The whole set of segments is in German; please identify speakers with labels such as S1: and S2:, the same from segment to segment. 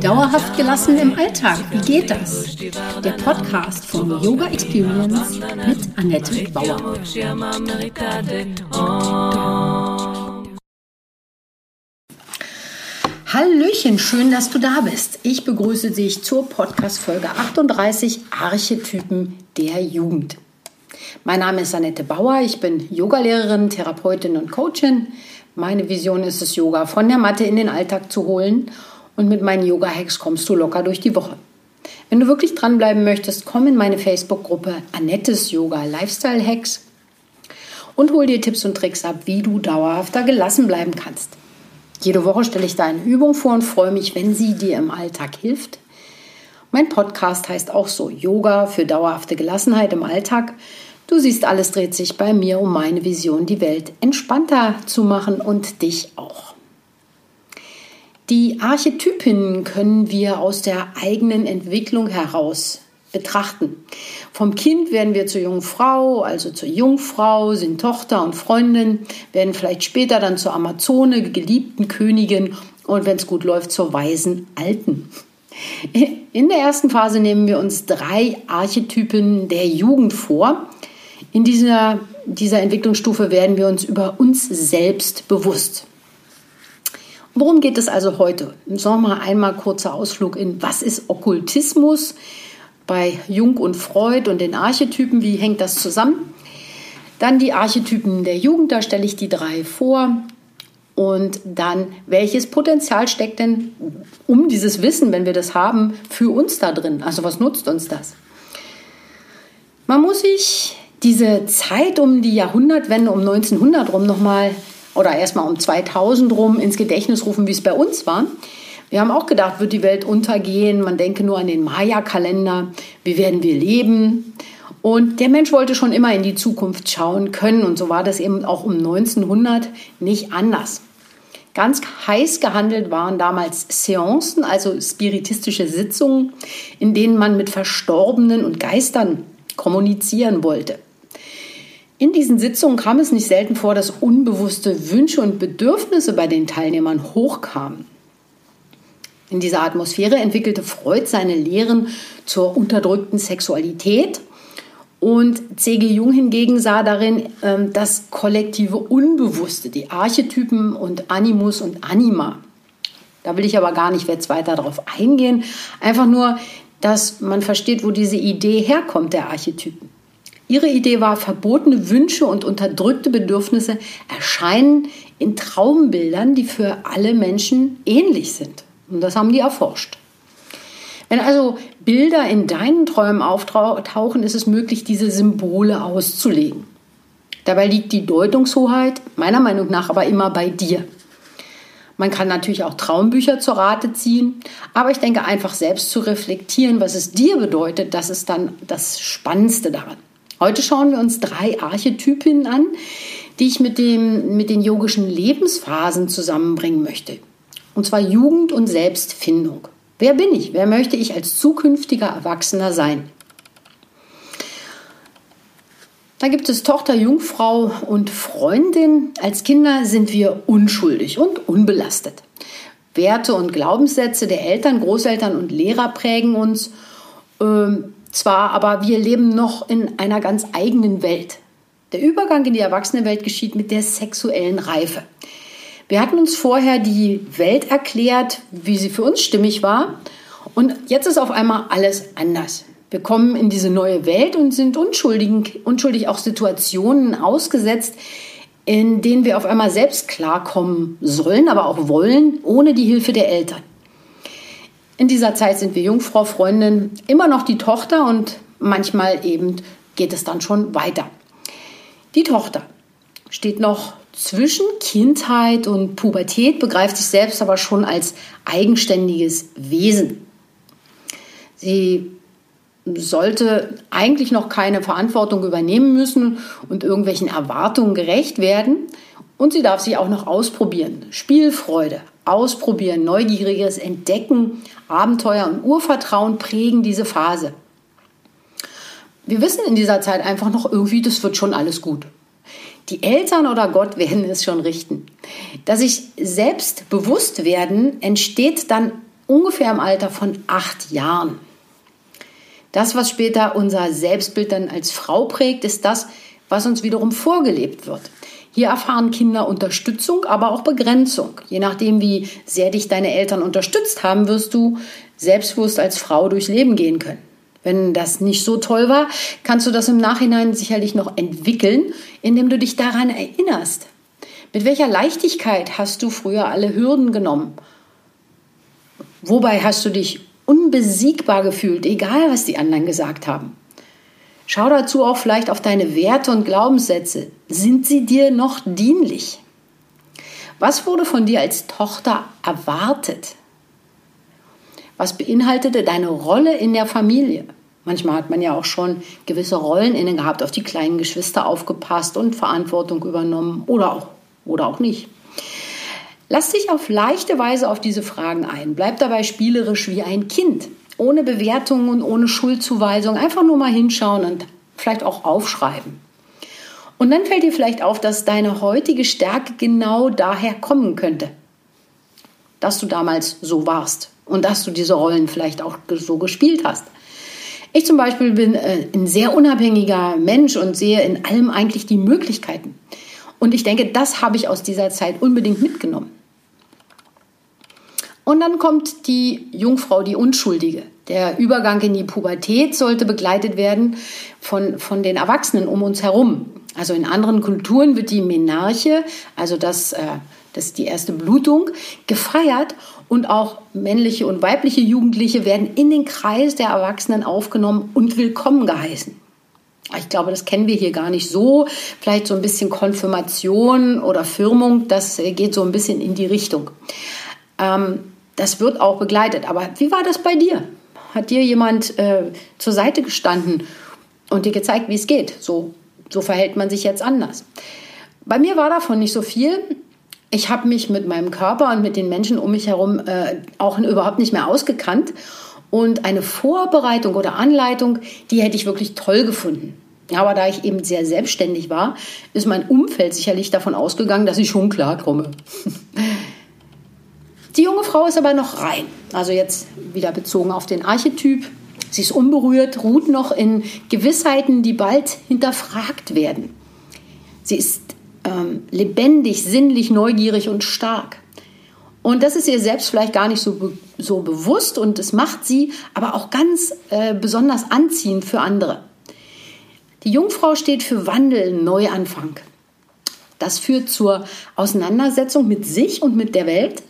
S1: Dauerhaft gelassen im Alltag, wie geht das? Der Podcast von Yoga Experience mit Annette Bauer. Hallöchen, schön, dass du da bist. Ich begrüße dich zur Podcast-Folge 38 Archetypen der Jugend. Mein Name ist Annette Bauer, ich bin Yogalehrerin, Therapeutin und Coachin. Meine Vision ist es, Yoga von der Matte in den Alltag zu holen und mit meinen Yoga-Hacks kommst du locker durch die Woche. Wenn du wirklich dranbleiben möchtest, komm in meine Facebook-Gruppe Annettes Yoga Lifestyle Hacks und hol dir Tipps und Tricks ab, wie du dauerhafter gelassen bleiben kannst. Jede Woche stelle ich da eine Übung vor und freue mich, wenn sie dir im Alltag hilft. Mein Podcast heißt auch so Yoga für dauerhafte Gelassenheit im Alltag. Du siehst, alles dreht sich bei mir um meine Vision, die Welt entspannter zu machen und dich auch. Die Archetypen können wir aus der eigenen Entwicklung heraus betrachten. Vom Kind werden wir zur jungen Frau, also zur Jungfrau, sind Tochter und Freundin, werden vielleicht später dann zur Amazone, geliebten Königin und wenn es gut läuft, zur weisen Alten. In der ersten Phase nehmen wir uns drei Archetypen der Jugend vor, in dieser, dieser Entwicklungsstufe werden wir uns über uns selbst bewusst. Worum geht es also heute? Sagen wir mal einmal kurzer Ausflug in, was ist Okkultismus bei Jung und Freud und den Archetypen, wie hängt das zusammen? Dann die Archetypen der Jugend, da stelle ich die drei vor. Und dann, welches Potenzial steckt denn um dieses Wissen, wenn wir das haben, für uns da drin? Also was nutzt uns das? Man muss sich diese Zeit um die Jahrhundertwende, um 1900 rum nochmal oder erstmal um 2000 rum ins Gedächtnis rufen, wie es bei uns war. Wir haben auch gedacht, wird die Welt untergehen? Man denke nur an den Maya-Kalender. Wie werden wir leben? Und der Mensch wollte schon immer in die Zukunft schauen können. Und so war das eben auch um 1900 nicht anders. Ganz heiß gehandelt waren damals Seancen, also spiritistische Sitzungen, in denen man mit Verstorbenen und Geistern kommunizieren wollte. In diesen Sitzungen kam es nicht selten vor, dass unbewusste Wünsche und Bedürfnisse bei den Teilnehmern hochkamen. In dieser Atmosphäre entwickelte Freud seine Lehren zur unterdrückten Sexualität und C.G. Jung hingegen sah darin ähm, das kollektive Unbewusste, die Archetypen und Animus und Anima. Da will ich aber gar nicht jetzt weiter darauf eingehen. Einfach nur, dass man versteht, wo diese Idee herkommt, der Archetypen. Ihre Idee war, verbotene Wünsche und unterdrückte Bedürfnisse erscheinen in Traumbildern, die für alle Menschen ähnlich sind. Und das haben die erforscht. Wenn also Bilder in deinen Träumen auftauchen, ist es möglich, diese Symbole auszulegen. Dabei liegt die Deutungshoheit meiner Meinung nach aber immer bei dir. Man kann natürlich auch Traumbücher zur Rate ziehen, aber ich denke einfach selbst zu reflektieren, was es dir bedeutet, das ist dann das Spannendste daran. Heute schauen wir uns drei Archetypen an, die ich mit, dem, mit den yogischen Lebensphasen zusammenbringen möchte. Und zwar Jugend und Selbstfindung. Wer bin ich? Wer möchte ich als zukünftiger Erwachsener sein? Da gibt es Tochter, Jungfrau und Freundin. Als Kinder sind wir unschuldig und unbelastet. Werte und Glaubenssätze der Eltern, Großeltern und Lehrer prägen uns. Ähm, zwar, aber wir leben noch in einer ganz eigenen Welt. Der Übergang in die Erwachsenenwelt geschieht mit der sexuellen Reife. Wir hatten uns vorher die Welt erklärt, wie sie für uns stimmig war. Und jetzt ist auf einmal alles anders. Wir kommen in diese neue Welt und sind unschuldig, unschuldig auch Situationen ausgesetzt, in denen wir auf einmal selbst klarkommen sollen, aber auch wollen, ohne die Hilfe der Eltern. In dieser Zeit sind wir Jungfrau, Freundin, immer noch die Tochter und manchmal eben geht es dann schon weiter. Die Tochter steht noch zwischen Kindheit und Pubertät, begreift sich selbst aber schon als eigenständiges Wesen. Sie sollte eigentlich noch keine Verantwortung übernehmen müssen und irgendwelchen Erwartungen gerecht werden. Und sie darf sich auch noch ausprobieren. Spielfreude, Ausprobieren, neugieriges Entdecken, Abenteuer und Urvertrauen prägen diese Phase. Wir wissen in dieser Zeit einfach noch irgendwie, das wird schon alles gut. Die Eltern oder Gott werden es schon richten. Dass sich selbst bewusst werden, entsteht dann ungefähr im Alter von acht Jahren. Das, was später unser Selbstbild dann als Frau prägt, ist das, was uns wiederum vorgelebt wird. Hier erfahren Kinder Unterstützung, aber auch Begrenzung. Je nachdem, wie sehr dich deine Eltern unterstützt haben, wirst du selbstbewusst als Frau durchs Leben gehen können. Wenn das nicht so toll war, kannst du das im Nachhinein sicherlich noch entwickeln, indem du dich daran erinnerst. Mit welcher Leichtigkeit hast du früher alle Hürden genommen? Wobei hast du dich unbesiegbar gefühlt, egal was die anderen gesagt haben? Schau dazu auch vielleicht auf deine Werte und Glaubenssätze. Sind sie dir noch dienlich? Was wurde von dir als Tochter erwartet? Was beinhaltete deine Rolle in der Familie? Manchmal hat man ja auch schon gewisse Rollen inne gehabt, auf die kleinen Geschwister aufgepasst und Verantwortung übernommen oder auch, oder auch nicht. Lass dich auf leichte Weise auf diese Fragen ein. Bleib dabei spielerisch wie ein Kind ohne Bewertung und ohne Schuldzuweisung, einfach nur mal hinschauen und vielleicht auch aufschreiben. Und dann fällt dir vielleicht auf, dass deine heutige Stärke genau daher kommen könnte, dass du damals so warst und dass du diese Rollen vielleicht auch so gespielt hast. Ich zum Beispiel bin äh, ein sehr unabhängiger Mensch und sehe in allem eigentlich die Möglichkeiten. Und ich denke, das habe ich aus dieser Zeit unbedingt mitgenommen. Und dann kommt die Jungfrau, die Unschuldige. Der Übergang in die Pubertät sollte begleitet werden von, von den Erwachsenen um uns herum. Also in anderen Kulturen wird die Menarche, also das, äh, das ist die erste Blutung, gefeiert und auch männliche und weibliche Jugendliche werden in den Kreis der Erwachsenen aufgenommen und willkommen geheißen. Ich glaube, das kennen wir hier gar nicht so. Vielleicht so ein bisschen Konfirmation oder Firmung, das geht so ein bisschen in die Richtung. Ähm, das wird auch begleitet. Aber wie war das bei dir? Hat dir jemand äh, zur Seite gestanden und dir gezeigt, wie es geht? So, so verhält man sich jetzt anders. Bei mir war davon nicht so viel. Ich habe mich mit meinem Körper und mit den Menschen um mich herum äh, auch überhaupt nicht mehr ausgekannt. Und eine Vorbereitung oder Anleitung, die hätte ich wirklich toll gefunden. Aber da ich eben sehr selbstständig war, ist mein Umfeld sicherlich davon ausgegangen, dass ich schon klarkomme. Frau ist aber noch rein. Also jetzt wieder bezogen auf den Archetyp. Sie ist unberührt, ruht noch in Gewissheiten, die bald hinterfragt werden. Sie ist ähm, lebendig, sinnlich, neugierig und stark. Und das ist ihr selbst vielleicht gar nicht so, be so bewusst und es macht sie aber auch ganz äh, besonders anziehend für andere. Die Jungfrau steht für Wandel, Neuanfang. Das führt zur Auseinandersetzung mit sich und mit der Welt,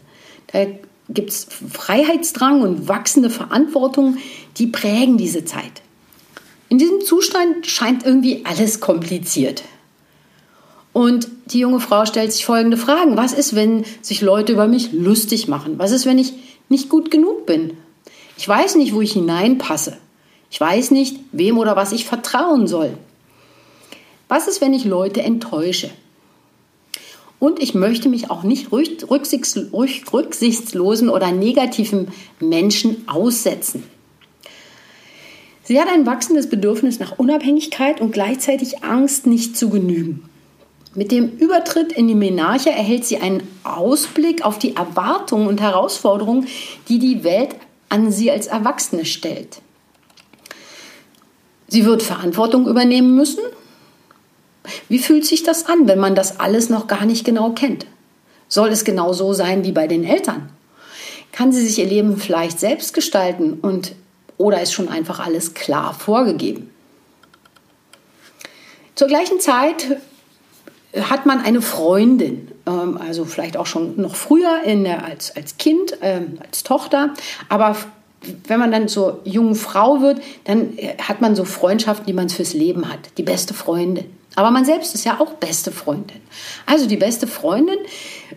S1: da gibt es Freiheitsdrang und wachsende Verantwortung, die prägen diese Zeit. In diesem Zustand scheint irgendwie alles kompliziert. Und die junge Frau stellt sich folgende Fragen. Was ist, wenn sich Leute über mich lustig machen? Was ist, wenn ich nicht gut genug bin? Ich weiß nicht, wo ich hineinpasse. Ich weiß nicht, wem oder was ich vertrauen soll. Was ist, wenn ich Leute enttäusche? Und ich möchte mich auch nicht rücksichtslosen oder negativen Menschen aussetzen. Sie hat ein wachsendes Bedürfnis nach Unabhängigkeit und gleichzeitig Angst, nicht zu genügen. Mit dem Übertritt in die Menarche erhält sie einen Ausblick auf die Erwartungen und Herausforderungen, die die Welt an sie als Erwachsene stellt. Sie wird Verantwortung übernehmen müssen wie fühlt sich das an, wenn man das alles noch gar nicht genau kennt? Soll es genau so sein wie bei den Eltern? Kann sie sich ihr Leben vielleicht selbst gestalten und oder ist schon einfach alles klar vorgegeben? Zur gleichen Zeit hat man eine Freundin, ähm, also vielleicht auch schon noch früher der, als, als Kind, ähm, als Tochter, aber wenn man dann zur jungen Frau wird, dann äh, hat man so Freundschaften, die man fürs Leben hat, die beste Freundin. Aber man selbst ist ja auch beste Freundin. Also die beste Freundin.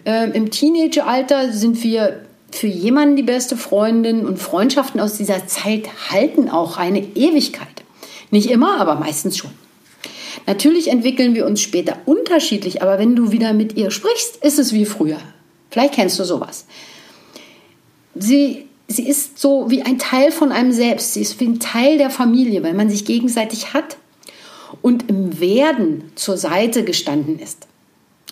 S1: Äh, Im Teenageralter sind wir für jemanden die beste Freundin und Freundschaften aus dieser Zeit halten auch eine Ewigkeit. Nicht immer, aber meistens schon. Natürlich entwickeln wir uns später unterschiedlich, aber wenn du wieder mit ihr sprichst, ist es wie früher. Vielleicht kennst du sowas. Sie, sie ist so wie ein Teil von einem selbst. Sie ist wie ein Teil der Familie, weil man sich gegenseitig hat und im Werden zur Seite gestanden ist.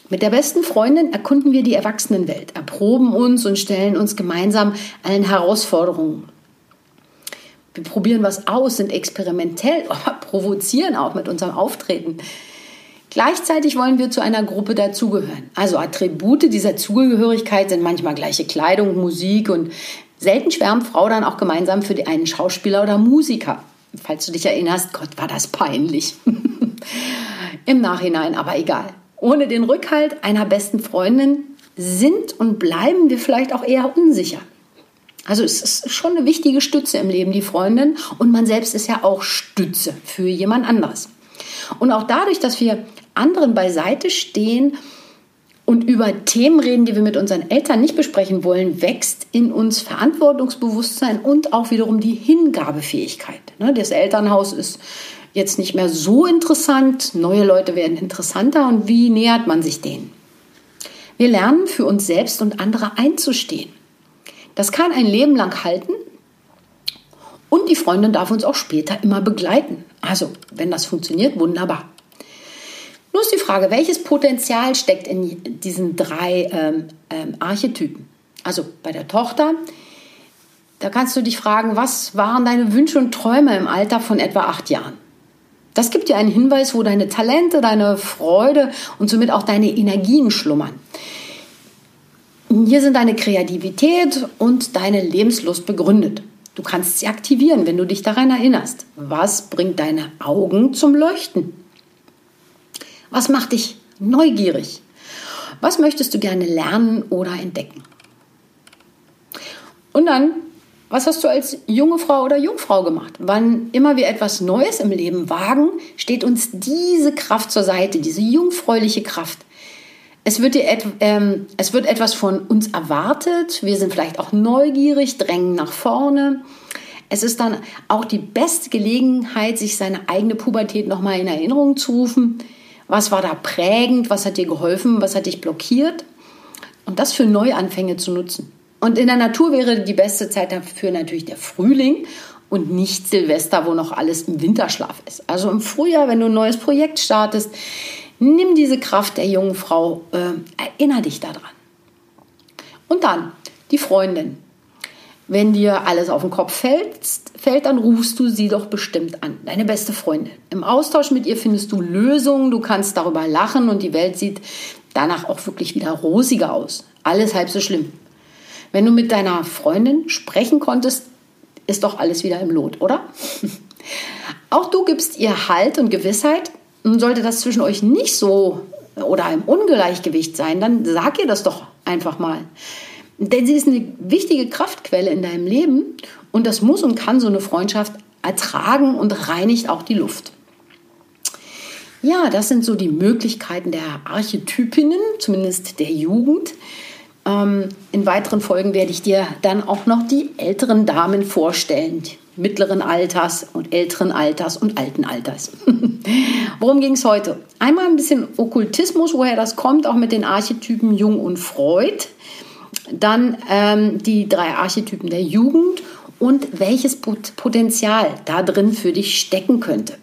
S1: Mit der besten Freundin erkunden wir die Erwachsenenwelt, erproben uns und stellen uns gemeinsam allen Herausforderungen. Wir probieren was aus, sind experimentell, aber provozieren auch mit unserem Auftreten. Gleichzeitig wollen wir zu einer Gruppe dazugehören. Also Attribute dieser Zugehörigkeit sind manchmal gleiche Kleidung, Musik und selten schwärmt Frau dann auch gemeinsam für einen Schauspieler oder Musiker. Falls du dich erinnerst, Gott, war das peinlich. Im Nachhinein aber egal. Ohne den Rückhalt einer besten Freundin sind und bleiben wir vielleicht auch eher unsicher. Also es ist schon eine wichtige Stütze im Leben, die Freundin. Und man selbst ist ja auch Stütze für jemand anderes. Und auch dadurch, dass wir anderen beiseite stehen und über Themen reden, die wir mit unseren Eltern nicht besprechen wollen, wächst in uns Verantwortungsbewusstsein und auch wiederum die Hingabefähigkeit. Ne, das Elternhaus ist jetzt nicht mehr so interessant, neue Leute werden interessanter und wie nähert man sich denen? Wir lernen für uns selbst und andere einzustehen. Das kann ein Leben lang halten und die Freundin darf uns auch später immer begleiten. Also, wenn das funktioniert, wunderbar. Nur ist die Frage, welches Potenzial steckt in diesen drei ähm, ähm, Archetypen? Also bei der Tochter, da kannst du dich fragen, was waren deine Wünsche und Träume im Alter von etwa acht Jahren? Das gibt dir einen Hinweis, wo deine Talente, deine Freude und somit auch deine Energien schlummern. Hier sind deine Kreativität und deine Lebenslust begründet. Du kannst sie aktivieren, wenn du dich daran erinnerst. Was bringt deine Augen zum Leuchten? Was macht dich neugierig? Was möchtest du gerne lernen oder entdecken? Und dann, was hast du als junge Frau oder Jungfrau gemacht? Wann immer wir etwas Neues im Leben wagen, steht uns diese Kraft zur Seite, diese jungfräuliche Kraft. Es wird, dir et ähm, es wird etwas von uns erwartet, wir sind vielleicht auch neugierig, drängen nach vorne. Es ist dann auch die beste Gelegenheit, sich seine eigene Pubertät nochmal in Erinnerung zu rufen. Was war da prägend? Was hat dir geholfen? Was hat dich blockiert? Und das für Neuanfänge zu nutzen. Und in der Natur wäre die beste Zeit dafür natürlich der Frühling und nicht Silvester, wo noch alles im Winterschlaf ist. Also im Frühjahr, wenn du ein neues Projekt startest, nimm diese Kraft der jungen Frau, äh, erinnere dich daran. Und dann die Freundin. Wenn dir alles auf den Kopf fällt, fällt, dann rufst du sie doch bestimmt an, deine beste Freundin. Im Austausch mit ihr findest du Lösungen, du kannst darüber lachen und die Welt sieht danach auch wirklich wieder rosiger aus. Alles halb so schlimm. Wenn du mit deiner Freundin sprechen konntest, ist doch alles wieder im Lot, oder? auch du gibst ihr Halt und Gewissheit. Und sollte das zwischen euch nicht so oder im Ungleichgewicht sein, dann sag ihr das doch einfach mal. Denn sie ist eine wichtige Kraftquelle in deinem Leben und das muss und kann so eine Freundschaft ertragen und reinigt auch die Luft. Ja, das sind so die Möglichkeiten der Archetypinnen, zumindest der Jugend. Ähm, in weiteren Folgen werde ich dir dann auch noch die älteren Damen vorstellen, mittleren Alters und älteren Alters und alten Alters. Worum ging es heute? Einmal ein bisschen Okkultismus, woher das kommt, auch mit den Archetypen Jung und Freud. Dann ähm, die drei Archetypen der Jugend und welches Potenzial da drin für dich stecken könnte.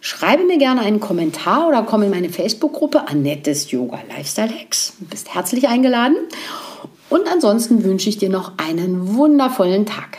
S1: Schreibe mir gerne einen Kommentar oder komm in meine Facebook-Gruppe Annettes Yoga Lifestyle Hacks. Du bist herzlich eingeladen. Und ansonsten wünsche ich dir noch einen wundervollen Tag.